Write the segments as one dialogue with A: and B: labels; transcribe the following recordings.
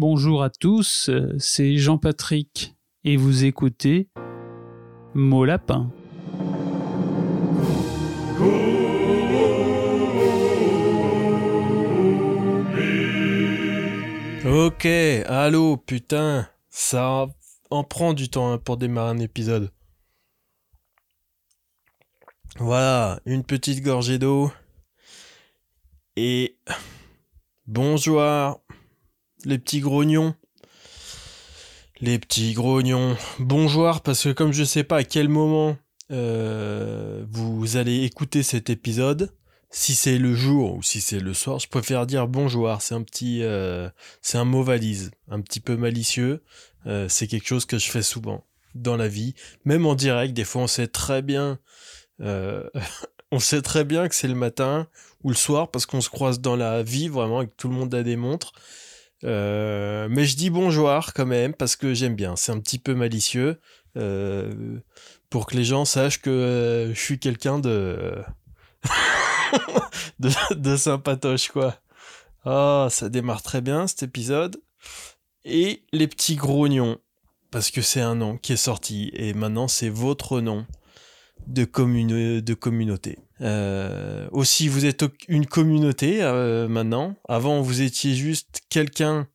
A: Bonjour à tous, c'est Jean-Patrick et vous écoutez Mot Lapin.
B: Ok, allô, putain, ça en prend du temps hein, pour démarrer un épisode. Voilà, une petite gorgée d'eau. Et bonjour, les petits grognons. Les petits grognons. Bonjour, parce que comme je sais pas à quel moment euh, vous allez écouter cet épisode, si c'est le jour ou si c'est le soir, je préfère dire bonjour. C'est un petit, euh, c'est un mot valise, un petit peu malicieux. Euh, c'est quelque chose que je fais souvent dans la vie, même en direct. Des fois, on sait très bien, on sait très bien que c'est le matin ou le soir parce qu'on se croise dans la vie vraiment et que tout le monde a des montres. Mais je dis bonjour quand même parce que j'aime bien. C'est un petit peu malicieux pour que les gens sachent que je suis quelqu'un de... de, sympatoche, quoi. Oh, ça démarre très bien cet épisode. Et les petits grognons, parce que c'est un nom qui est sorti, et maintenant c'est votre nom de, de communauté. Euh, aussi, vous êtes une communauté euh, maintenant. Avant, vous étiez juste quelqu'un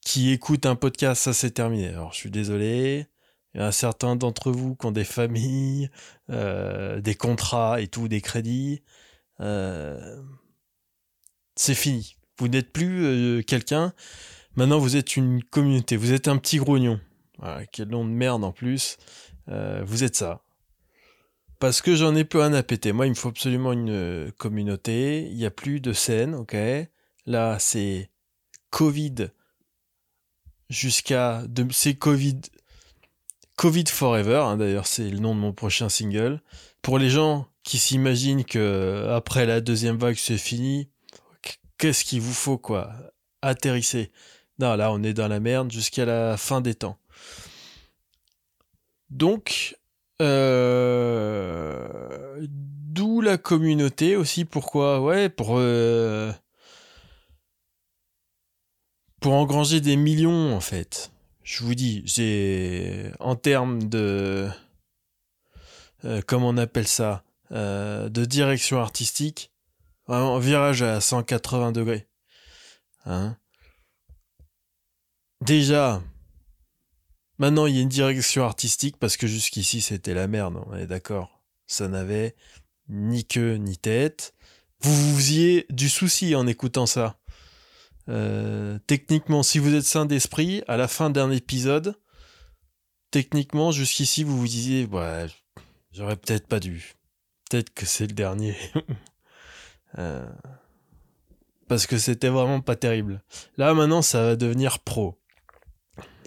B: qui écoute un podcast, ça c'est terminé. Alors, je suis désolé. Il y a certains d'entre vous qui ont des familles, euh, des contrats et tout, des crédits. C'est fini. Vous n'êtes plus quelqu'un. Maintenant, vous êtes une communauté. Vous êtes un petit grognon. quel nom de merde en plus. Vous êtes ça. Parce que j'en ai peu un à péter. Moi, il me faut absolument une communauté. Il n'y a plus de scène, ok? Là, c'est Covid jusqu'à... C'est Covid... Covid Forever, hein, d'ailleurs, c'est le nom de mon prochain single. Pour les gens qui s'imaginent que après la deuxième vague c'est fini, qu'est-ce qu'il vous faut quoi? Atterrissez. Non, là on est dans la merde jusqu'à la fin des temps. Donc, euh, d'où la communauté aussi. Pourquoi Ouais, pour euh, pour engranger des millions en fait. Je vous dis, j'ai en termes de euh, comment on appelle ça euh, de direction artistique, vraiment virage à 180 degrés. Hein Déjà, maintenant il y a une direction artistique parce que jusqu'ici c'était la merde, on est d'accord. Ça n'avait ni queue ni tête. Vous vous faisiez du souci en écoutant ça. Euh, techniquement, si vous êtes sain d'esprit, à la fin d'un épisode, techniquement, jusqu'ici, vous vous disiez, ouais, j'aurais peut-être pas dû peut-être que c'est le dernier. Euh, parce que c'était vraiment pas terrible. Là maintenant ça va devenir pro.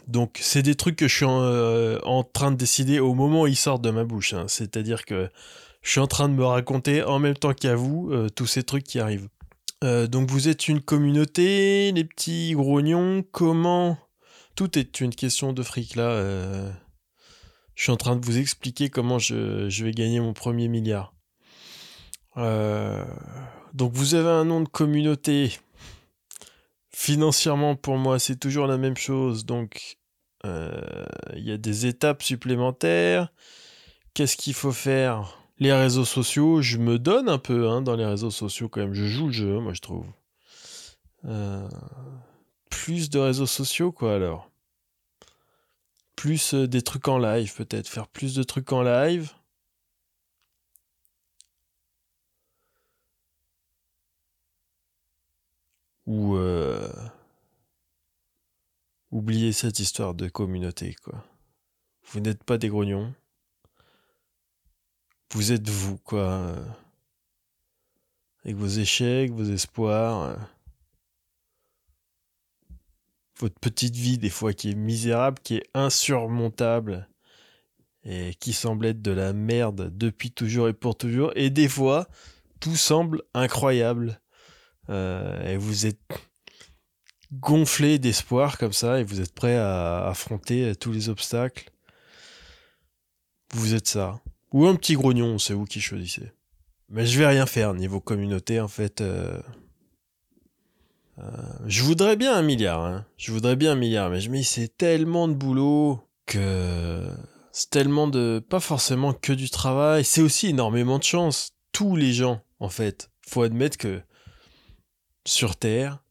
B: Donc c'est des trucs que je suis en, euh, train de décider au moment où ils sortent de ma bouche. Hein. C'est-à-dire que je suis en train de me raconter en même temps qu'à vous euh, tous ces trucs qui arrivent. donc vous êtes une communauté, les petits grognons, comment... Tout est une question de fric là. Je suis en train de vous expliquer comment je, vais gagner mon premier milliard. Euh, donc vous avez un nom de communauté. Financièrement, pour moi, c'est toujours la même chose. Donc, euh, il y a des étapes supplémentaires. Qu'est-ce qu'il faut faire? Les réseaux sociaux, je me donne un peu hein, dans les réseaux sociaux quand même. Je joue le jeu, moi, je trouve. Euh, plus de réseaux sociaux, quoi, alors? Plus des trucs en live, peut-être. Faire plus de trucs en live. Ou euh, oubliez cette histoire de communauté, quoi. Vous n'êtes pas des grognons. Vous êtes vous, quoi. Avec vos échecs, vos espoirs. Votre petite vie, des fois, qui est misérable, qui est insurmontable. Et qui semble être de la merde depuis toujours et pour toujours. Et des fois, tout semble incroyable euh, et vous êtes gonflé d'espoir comme ça et vous êtes prêt à affronter tous les obstacles. Vous êtes ça. Ou un petit grognon, c'est vous qui choisissez. Mais je vais rien faire niveau communauté en fait. Euh, je voudrais bien un milliard, hein. je voudrais bien un milliard, mais je me c'est tellement de boulot que c'est tellement de pas forcément que du travail, c'est aussi énormément de chance. Tous les gens, en fait, faut admettre que sur Terre,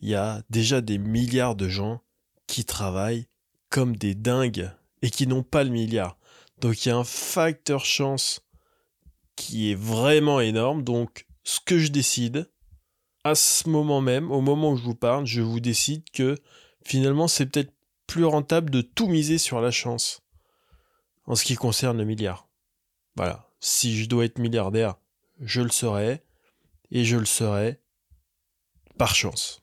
B: il y a déjà des milliards de gens qui travaillent comme des dingues et qui n'ont pas le milliard. Donc il y a un facteur chance qui est vraiment énorme. Donc ce que je décide, à ce moment même, au moment où je vous parle, je vous décide que finalement c'est peut-être plus rentable de tout miser sur la chance en ce qui concerne le milliard. Voilà. Si je dois être milliardaire, je le serai. Et je le serai par chance.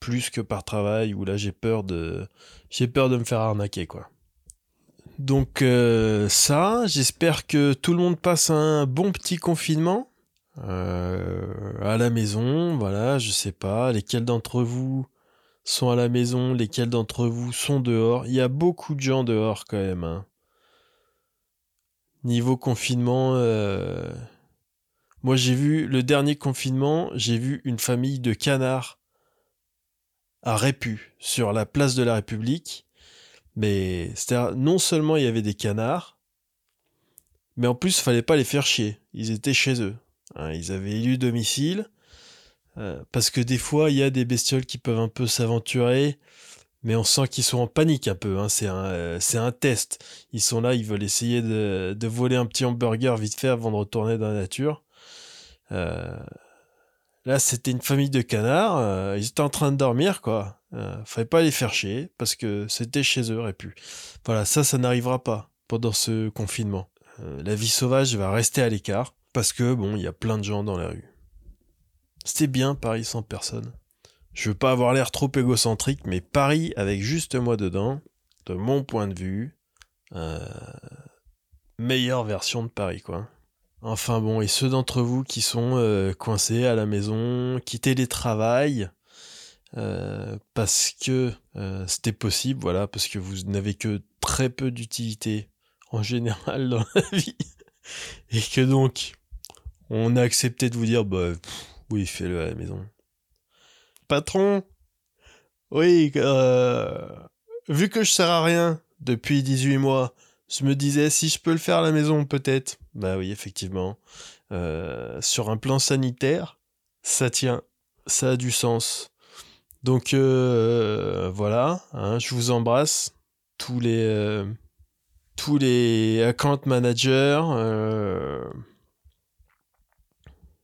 B: Plus que par travail où là j'ai peur de j'ai peur de me faire arnaquer quoi. Donc euh, ça, j'espère que tout le monde passe un bon petit confinement euh, à la maison. Voilà, je sais pas lesquels d'entre vous sont à la maison, lesquels d'entre vous sont dehors. Il y a beaucoup de gens dehors quand même. Hein. Niveau confinement, euh, moi j'ai vu le dernier confinement, j'ai vu une famille de canards à Répu, sur la place de la République. Mais non seulement il y avait des canards, mais en plus il fallait pas les faire chier. Ils étaient chez eux. Hein. ils avaient élu domicile. Euh, parce que des fois, il y a des bestioles qui peuvent un peu s'aventurer mais on sent qu'ils sont en panique un peu. Hein. C'est un, euh, c'est un test. Ils sont là, ils veulent essayer de, voler un petit hamburger vite fait avant de retourner dans la nature. Euh, là, c'était une famille de canards. Euh, ils étaient en train de dormir, quoi. Euh, fallait pas les faire chier parce que c'était chez eux, et puis voilà, ça, ça n'arrivera pas pendant ce confinement. Euh, la vie sauvage va rester à l'écart parce que bon, il y a plein de gens dans la rue. C'était bien Paris sans personne. Je veux pas avoir l'air trop égocentrique, mais Paris avec juste moi dedans, de mon point de vue, meilleure version de Paris, quoi. Enfin bon, et ceux d'entre vous qui sont euh, coincés à la maison, qui télétravaillent, euh, parce que euh, c'était possible, voilà, parce que vous n'avez que très peu d'utilité en général dans la vie, et que donc on a accepté de vous dire, bah oui, fais-le à la maison patron, oui, euh, vu que je sers à rien depuis 18 mois, je me disais si je peux le faire à la maison peut-être. Bah oui, effectivement. Euh, sur un plan sanitaire, ça tient, ça a du sens. Donc euh, voilà, hein, je vous embrasse tous les tous les account managers,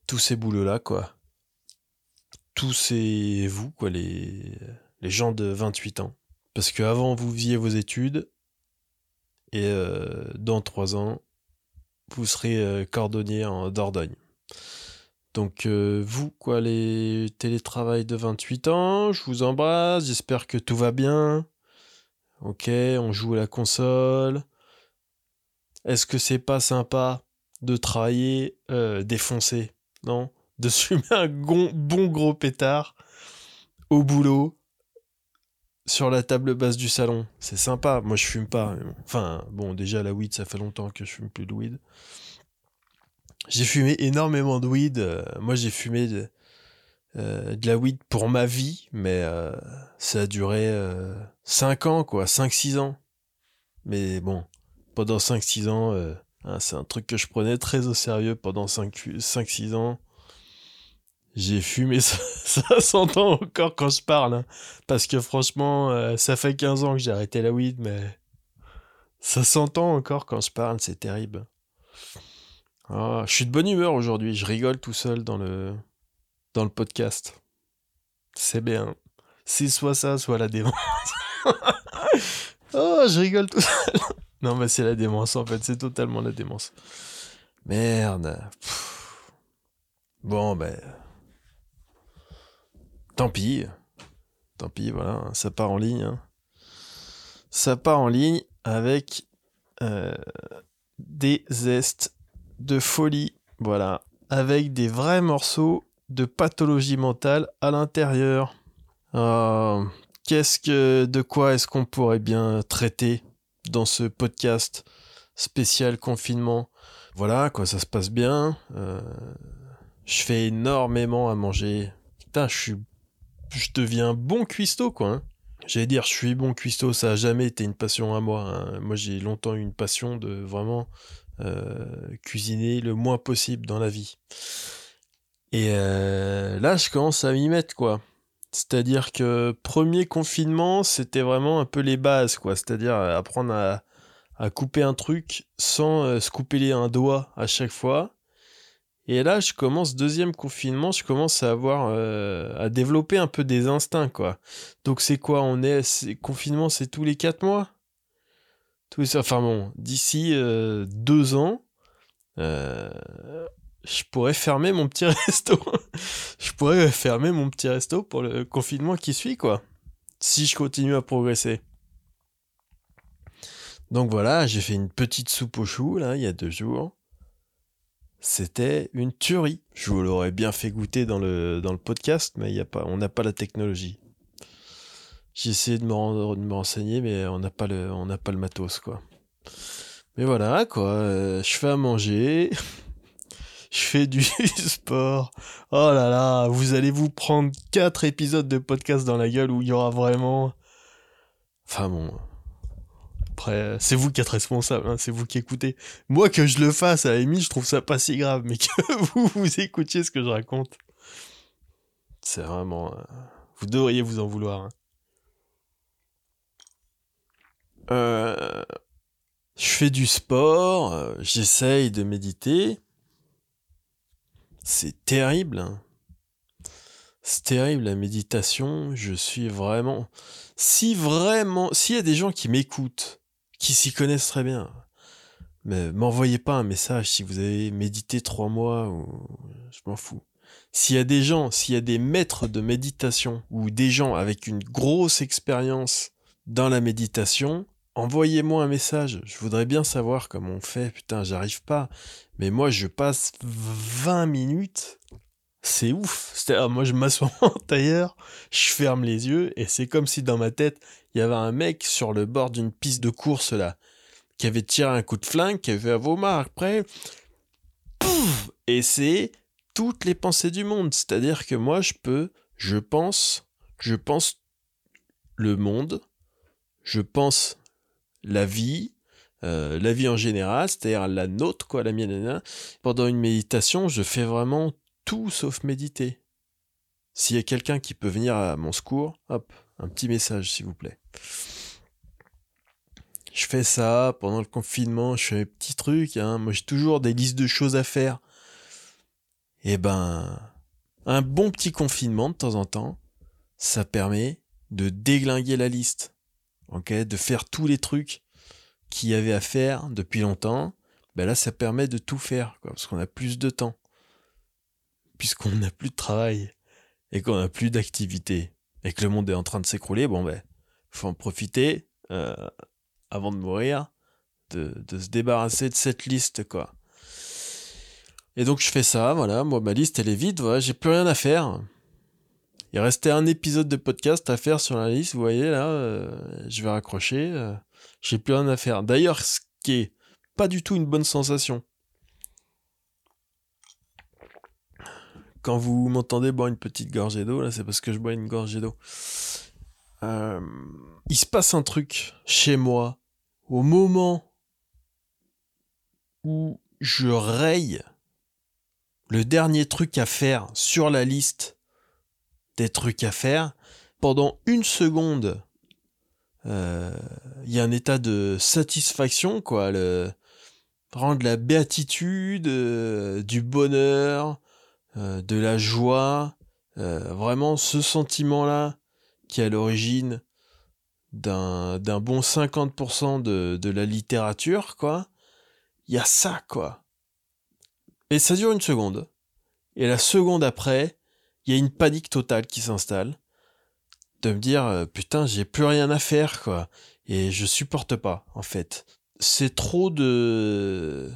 B: tous ces boulots là quoi tous ces vous, quoi, les, les gens de 28 ans. Parce qu'avant, vous faisiez vos études, et euh, dans 3 ans, vous serez euh, cordonnier en Dordogne. Donc euh, vous, quoi, les télétravail de 28 ans, je vous embrasse, j'espère que tout va bien. Ok, on joue à la console. Est-ce que c'est pas sympa de travailler défoncé Non? De fumer un bon gros pétard au boulot sur la table basse du salon. C'est sympa. Moi, je fume pas. Enfin, bon, déjà, la weed, ça fait longtemps que je fume plus de weed. J'ai fumé énormément de weed. Euh, moi, j'ai fumé de, euh, de, la weed pour ma vie, mais euh, ça a duré 5 ans, quoi. 5-6 ans. Mais bon, pendant 5-6 ans, hein, c'est un truc que je prenais très au sérieux pendant 5-6 ans. J'ai fumé, ça, s'entend encore quand je parle. Hein. Parce que franchement, euh, ça fait 15 ans que j'ai arrêté la weed, mais ça s'entend encore quand je parle, c'est terrible. Ah, je suis de bonne humeur aujourd'hui, je rigole tout seul dans le, dans le podcast. C'est bien. C'est soit ça, soit la démence. oh, je rigole tout seul. non, mais c'est la démence en fait, c'est totalement la démence. Merde. Bon, ben. Tant pis. Tant pis, voilà, ça part en ligne. Hein. Ça part en ligne avec euh, des zestes de folie. Voilà. Avec des vrais morceaux de pathologie mentale à l'intérieur. Euh, qu'est-ce que, de quoi est-ce qu'on pourrait bien traiter dans ce podcast spécial confinement? Voilà, quoi, ça se passe bien. Euh, je fais énormément à manger. Putain, je suis je deviens bon cuistot, quoi. hein. J'allais dire, je suis bon cuistot, ça a jamais été une passion à moi. hein. Moi, j'ai longtemps eu une passion de vraiment euh, cuisiner le moins possible dans la vie. Et euh, là, je commence à m'y mettre, quoi. C'est-à-dire que premier confinement, c'était vraiment un peu les bases, quoi. C'est-à-dire euh, apprendre à, couper un truc sans se couper un doigt à chaque fois. Et là, je commence deuxième confinement, je commence à avoir euh, à développer un peu des instincts, quoi. Donc c'est quoi On est confinement, c'est tous les quatre mois? Tous enfin bon, d'ici euh, deux ans, euh, je pourrais fermer mon petit resto. je pourrais fermer mon petit resto pour le confinement qui suit, quoi. Si je continue à progresser. Donc voilà, j'ai fait une petite soupe aux choux, là, il y a deux jours. C'était une tuerie. Je vous l'aurais bien fait goûter dans le, podcast, mais y a pas, on n'a pas la technologie. J'ai essayé de me, rendre- de me renseigner, mais on n'a pas, le- pas le matos, quoi. Mais voilà, quoi. euh, je fais à manger. je fais du sport. Oh là là, vous allez vous prendre quatre épisodes de podcast dans la gueule où il y aura vraiment... Enfin bon... Après, c'est vous qui êtes responsable, hein, c'est vous qui écoutez. Moi, que je le fasse, à la limite, je trouve ça pas si grave, mais que vous, vous écoutiez ce que je raconte. C'est vraiment... euh, Vous devriez vous en vouloir. hein. Euh, Je fais du sport, euh, j'essaye de méditer. C'est terrible. hein. C'est terrible la méditation. Je suis vraiment. Si vraiment. S'il y a des gens qui m'écoutent, qui s'y connaissent très bien, mais m'envoyez pas un message si vous avez médité trois mois ou. Je m'en fous. S'il y a des gens, s'il y a des maîtres de méditation ou des gens avec une grosse expérience dans la méditation, envoyez-moi un message. Je voudrais bien savoir comment on fait. Putain, j'arrive pas. Mais moi, je passe 20 minutes. C'est ouf. Moi, je m'assois en tailleur, je ferme les yeux, et c'est comme si dans ma tête, il y avait un mec sur le bord d'une piste de course, là, qui avait tiré un coup de flingue, qui avait fait à vos marques, après, pouf Et c'est toutes les pensées du monde. C'est-à-dire que moi, je peux, je pense, je pense le monde, je pense la vie, euh, la vie en général, c'est-à-dire la nôtre, quoi, la mienne. Pendant une méditation, je fais vraiment tout sauf méditer. S'il y a quelqu'un qui peut venir à mon secours, hop, un petit message, s'il vous plaît. Je fais ça pendant le confinement, je fais mes petits trucs. Hein. Moi, j'ai toujours des listes de choses à faire. Et ben, un bon petit confinement de temps en temps, ça permet de déglinguer la liste. Ok, de faire tous les trucs qu'il y avait à faire depuis longtemps. Ben là, ça permet de tout faire, parce qu'on a plus de temps. Puisqu'on n'a plus de travail et qu'on n'a plus d'activité et que le monde est en train de s'écrouler, bon ben, faut en profiter euh, avant de mourir, de, se débarrasser de cette liste, quoi. Et donc je fais ça, voilà, moi ma liste elle est vide, voilà, j'ai plus rien à faire. Il restait un épisode de podcast à faire sur la liste, vous voyez là, euh, je vais raccrocher, euh, j'ai plus rien à faire. D'ailleurs, ce qui est pas du tout une bonne sensation. Quand vous m'entendez boire une petite gorgée d'eau, là, c'est parce que je bois une gorgée d'eau. Euh, il se passe un truc chez moi au moment où je raye le dernier truc à faire sur la liste des trucs à faire. Pendant une seconde, euh, il y a un état de satisfaction, quoi. Le, rendre la béatitude, euh, du bonheur, de la joie, vraiment ce sentiment-là qui est à l'origine d'un d'un bon 50% de, de la littérature, quoi. Il y a ça, quoi. Et ça dure une seconde. Et la seconde après, il y a une panique totale qui s'installe. De me dire, euh, putain, j'ai plus rien à faire, quoi. Et je supporte pas, en fait. C'est trop de...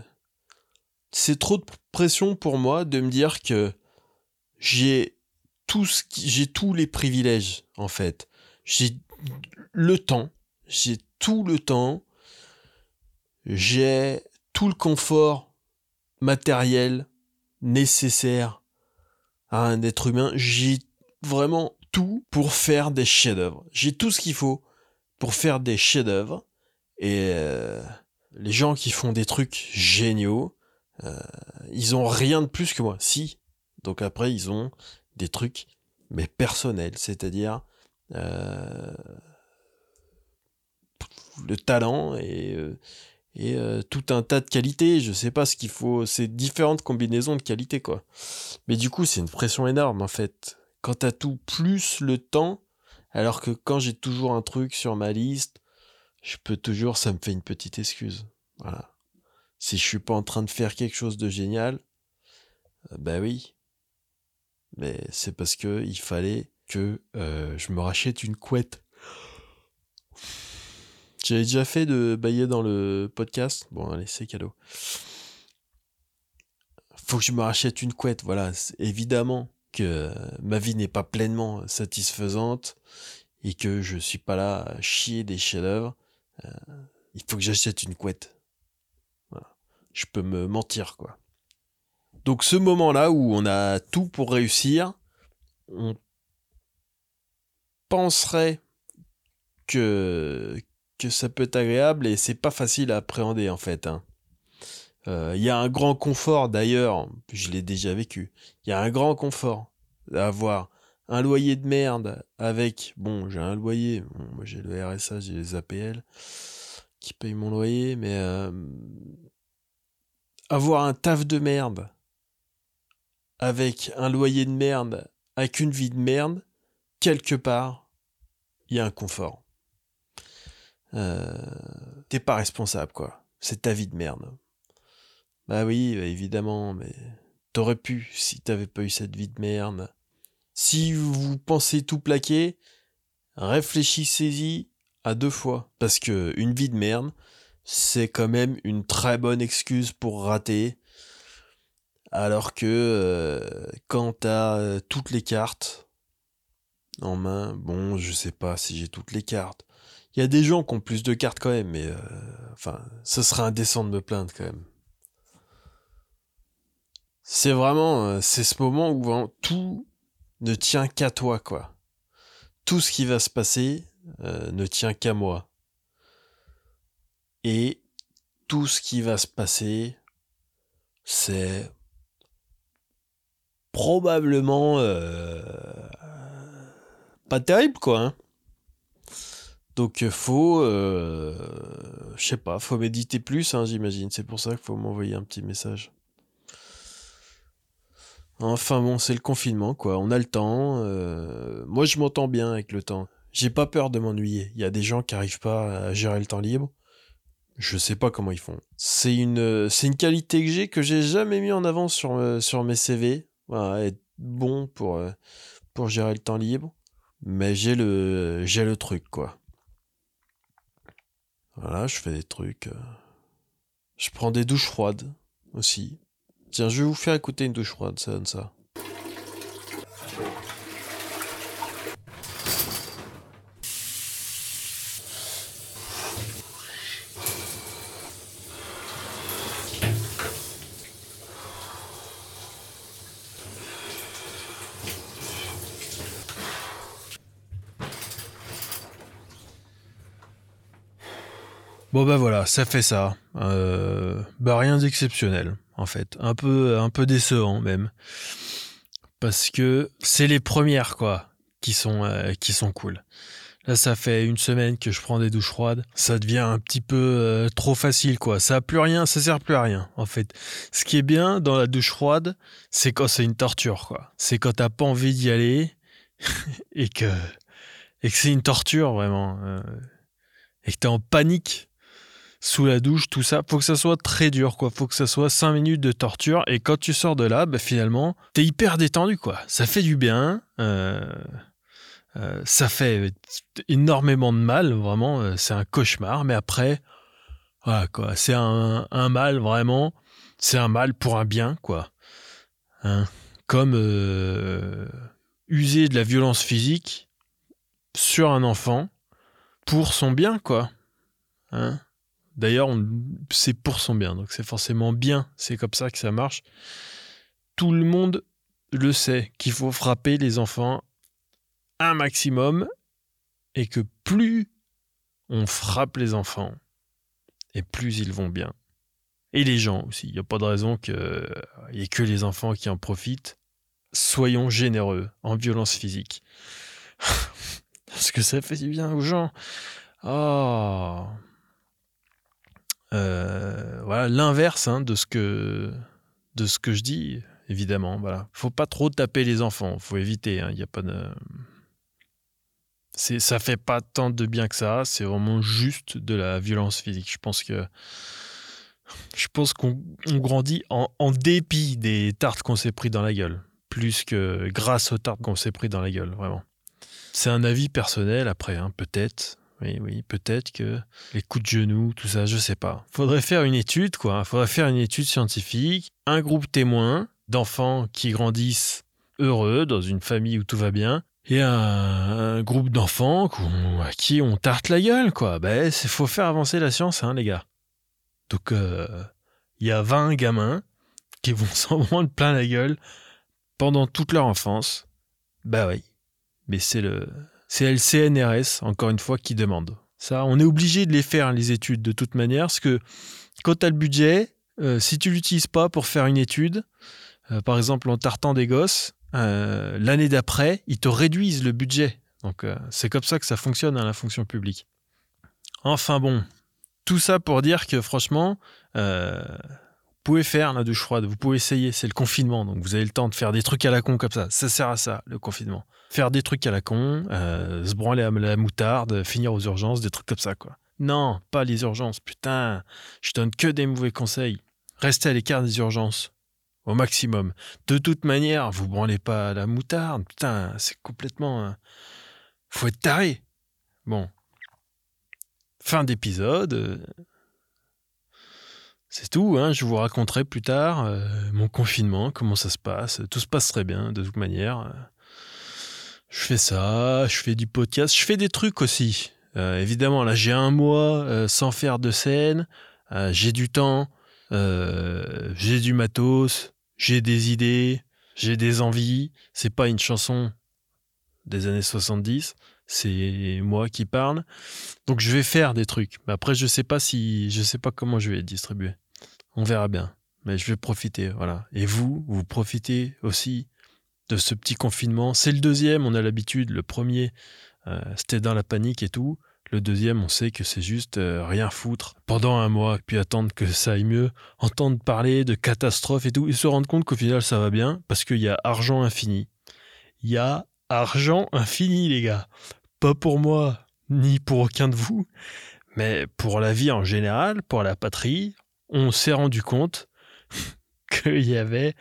B: C'est trop de pression pour moi de me dire que j'ai tout ce j'ai tous les privilèges, en fait. J'ai le temps, j'ai tout le temps, j'ai tout le confort matériel nécessaire à un être humain, j'ai vraiment tout pour faire des chefs-d'œuvre. J'ai tout ce qu'il faut pour faire des chefs-d'œuvre. Et euh, les gens qui font des trucs géniaux, euh, ils ont rien de plus que moi. Si. Donc après, ils ont des trucs, mais personnels, c'est-à-dire euh, le talent et, et tout un tas de qualités. Je sais pas ce qu'il faut. C'est différentes combinaisons de qualités, quoi. Mais du coup, c'est une pression énorme, en fait. Quand t'as tout plus le temps, alors que quand j'ai toujours un truc sur ma liste, je peux toujours, ça me fait une petite excuse. Si je suis pas en train de faire quelque chose de génial, ben oui. Mais c'est parce que il fallait que euh, je me rachète une couette. J'avais déjà fait de bailler dans le podcast. Bon, allez, c'est cadeau. Faut que je me rachète une couette, voilà. Évidemment que ma vie n'est pas pleinement satisfaisante et que je suis pas là à chier des chefs-d'œuvre. Euh, il faut que j'achète une couette. Je peux me mentir, quoi. Donc ce moment-là où on a tout pour réussir, on penserait que, que ça peut être agréable et c'est pas facile à appréhender en fait. Hein. Euh, il y a un grand confort d'ailleurs, je l'ai déjà vécu, il y a un grand confort d'avoir un loyer de merde avec, bon j'ai un loyer, moi j'ai le RSA, j'ai les APL qui payent mon loyer, mais euh, avoir un taf de merde avec un loyer de merde, avec une vie de merde, quelque part, il y a un confort. Euh, t'es pas responsable, quoi. C'est ta vie de merde. Bah oui, bah évidemment, mais t'aurais pu si t'avais pas eu cette vie de merde. Si vous pensez tout plaquer, réfléchissez-y à deux fois. Parce que une vie de merde, c'est quand même une très bonne excuse pour rater. Alors que euh, quand t'as euh, toutes les cartes en main, bon, je sais pas si j'ai toutes les cartes. Il y a des gens qui ont plus de cartes quand même, mais euh, enfin, ce serait indécent de me plaindre quand même. C'est vraiment, c'est ce moment où tout ne tient qu'à toi, quoi. Tout ce qui va se passer ne tient qu'à moi. Et tout ce qui va se passer, c'est probablement euh, pas terrible, quoi. Hein. Donc euh, faut, euh, je sais pas, faut méditer plus, hein, j'imagine. C'est pour ça qu'il faut m'envoyer un petit message. Enfin bon, c'est le confinement, quoi. On a le temps. moi, je m'entends bien avec le temps. J'ai pas peur de m'ennuyer. Il y a des gens qui arrivent pas à gérer le temps libre. Je sais pas comment ils font. C'est une, c'est une qualité que j'ai que j'ai jamais mis en avant sur, sur mes CV. Voilà, être bon pour, euh, pour gérer le temps libre. Mais j'ai le, j'ai le truc, quoi. Voilà, je fais des trucs. Euh. Je prends des douches froides aussi. Tiens, je vais vous faire écouter une douche froide, ça donne ça. Bon bah voilà, ça fait ça. Euh, bah rien d'exceptionnel en fait, un peu un peu décevant même, parce que c'est les premières quoi qui sont euh, qui sont cool. Là, ça fait une semaine que je prends des douches froides. Ça devient un petit peu euh, trop facile, quoi. Ça a plus rien, ça sert plus à rien, en fait. Ce qui est bien dans la douche froide, c'est quand c'est une torture, quoi. C'est quand t'as pas envie d'y aller et que et que c'est une torture vraiment et que t'es en panique sous la douche, tout ça. Faut que ça soit très dur, quoi. Faut que ça soit 5 minutes de torture. Et quand tu sors de là, bah, finalement, t'es hyper détendu, quoi. Ça fait du bien. Euh, euh, ça fait énormément de mal, vraiment. Euh, c'est un cauchemar. Mais après, voilà, quoi. C'est un, mal, vraiment. C'est un mal pour un bien, quoi. Hein. Comme user de la violence physique sur un enfant pour son bien, quoi. Hein D'ailleurs, c'est pour son bien, donc c'est forcément bien, c'est comme ça que ça marche. Tout le monde le sait qu'il faut frapper les enfants un maximum et que plus on frappe les enfants et plus ils vont bien. Et les gens aussi. Il n'y a pas de raison qu'il n'y ait que les enfants qui en profitent. Soyons généreux en violence physique. Parce que ça fait du bien aux gens. Oh. Voilà l'inverse hein, de ce que de ce que je dis évidemment voilà faut pas trop taper les enfants faut éviter il hein. n'y a pas de c'est ça fait pas tant de bien que ça c'est vraiment juste de la violence physique je pense que je pense qu'on grandit en, en, dépit des tartes qu'on s'est pris dans la gueule plus que grâce aux tartes qu'on s'est pris dans la gueule vraiment c'est un avis personnel après, hein, peut-être. Oui, oui, peut-être que les coups de genoux, tout ça, je sais pas. Faudrait faire une étude, quoi. Faudrait faire une étude scientifique. Un groupe témoin d'enfants qui grandissent heureux dans une famille où tout va bien. Et un, groupe d'enfants à qui on tarte la gueule, quoi. Ben, il faut faire avancer la science, hein, les gars. Donc, euh, il y a 20 gamins qui vont s'en prendre plein la gueule pendant toute leur enfance. Bah oui mais c'est le, c'est le CNRS, encore une fois, qui demande. Ça, on est obligé de les faire, les études, de toute manière, parce que quand tu as le budget, euh, si tu l'utilises pas pour faire une étude, euh, par exemple en tartant des gosses, euh, l'année d'après, ils te réduisent le budget. Donc c'est comme ça que ça fonctionne à la fonction publique. Enfin bon, tout ça pour dire que franchement, pouvez faire la douche froide, vous pouvez essayer, c'est le confinement, donc vous avez le temps de faire des trucs à la con comme ça. Ça sert à ça, le confinement. Faire des trucs à la con, euh, se branler à la moutarde, finir aux urgences, des trucs comme ça, quoi. Non, pas les urgences, putain, je donne que des mauvais conseils. Restez à l'écart des urgences, au maximum. De toute manière, vous branlez pas à la moutarde, putain, c'est complètement... Euh, faut être taré. Bon. Fin d'épisode. Euh, c'est tout, hein. je vous raconterai plus tard euh, mon confinement, comment ça se passe. Tout se passe très bien, de toute manière. Je fais ça, je fais du podcast, je fais des trucs aussi. Euh, évidemment, là, j'ai un mois euh, sans faire de scène, j'ai du temps, j'ai du matos, j'ai des idées, j'ai des envies. C'est pas une chanson des années 70, c'est moi qui parle. Donc je vais faire des trucs. Mais après, je sais pas si, je sais pas comment je vais distribuer. On verra bien. Mais je vais profiter, voilà. Et vous, vous profitez aussi de ce petit confinement. C'est le deuxième, on a l'habitude. Le premier, euh, c'était dans la panique et tout. Le deuxième, on sait que c'est juste euh, rien foutre pendant un mois, puis attendre que ça aille mieux, entendre parler de catastrophes et tout, et se rendre compte qu'au final ça va bien, parce qu'il y a argent infini. Il y a argent infini, les gars. Pas pour moi, ni pour aucun de vous, mais pour la vie en général, pour la patrie, on s'est rendu compte qu'il y avait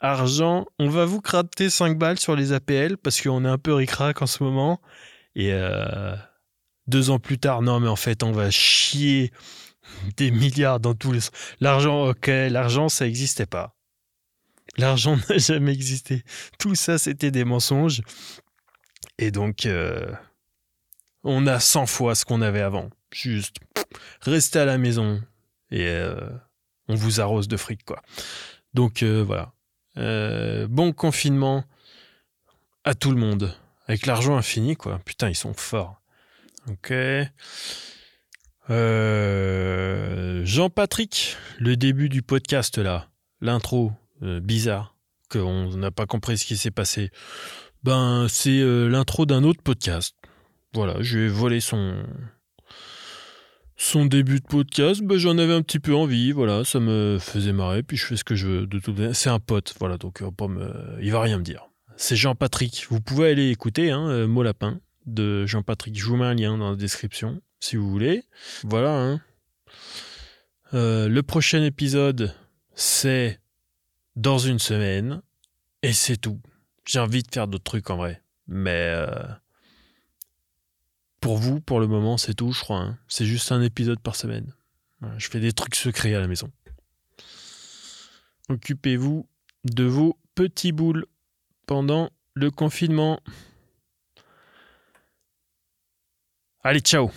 B: argent. On va vous crater 5 balles sur les APL parce qu'on est un peu ricrac en ce moment. Et euh, deux ans plus tard, non, mais en fait, on va chier des milliards dans tous les. L'argent, ok, l'argent, ça n'existait pas. L'argent n'a jamais existé. Tout ça, c'était des mensonges. Et donc, euh, on a 100 fois ce qu'on avait avant. Juste, rester à la maison, et euh, on vous arrose de fric, quoi. Donc euh, voilà. Bon confinement à tout le monde. Avec l'argent infini, quoi. Putain, ils sont forts. Ok. Jean-Patrick, le début du podcast là, l'intro bizarre, qu'on n'a pas compris ce qui s'est passé. Ben, c'est l'intro d'un autre podcast. Voilà, je vais voler son, son début de podcast, bah, j'en avais un petit peu envie, voilà, ça me faisait marrer, puis je fais ce que je veux. De tout, c'est un pote, voilà, donc euh, il va rien me dire. C'est Jean-Patrick. Vous pouvez aller écouter, hein, euh, Mot Lapin de Jean-Patrick. Je vous mets un lien dans la description si vous voulez. Voilà. Hein. Euh, le prochain épisode, c'est dans une semaine, et c'est tout. J'ai envie de faire d'autres trucs en vrai, mais pour vous, pour le moment, c'est tout, je crois. Hein. C'est juste un épisode par semaine. je fais des trucs secrets à la maison. Occupez-vous de vos petits boules pendant le confinement. Allez, ciao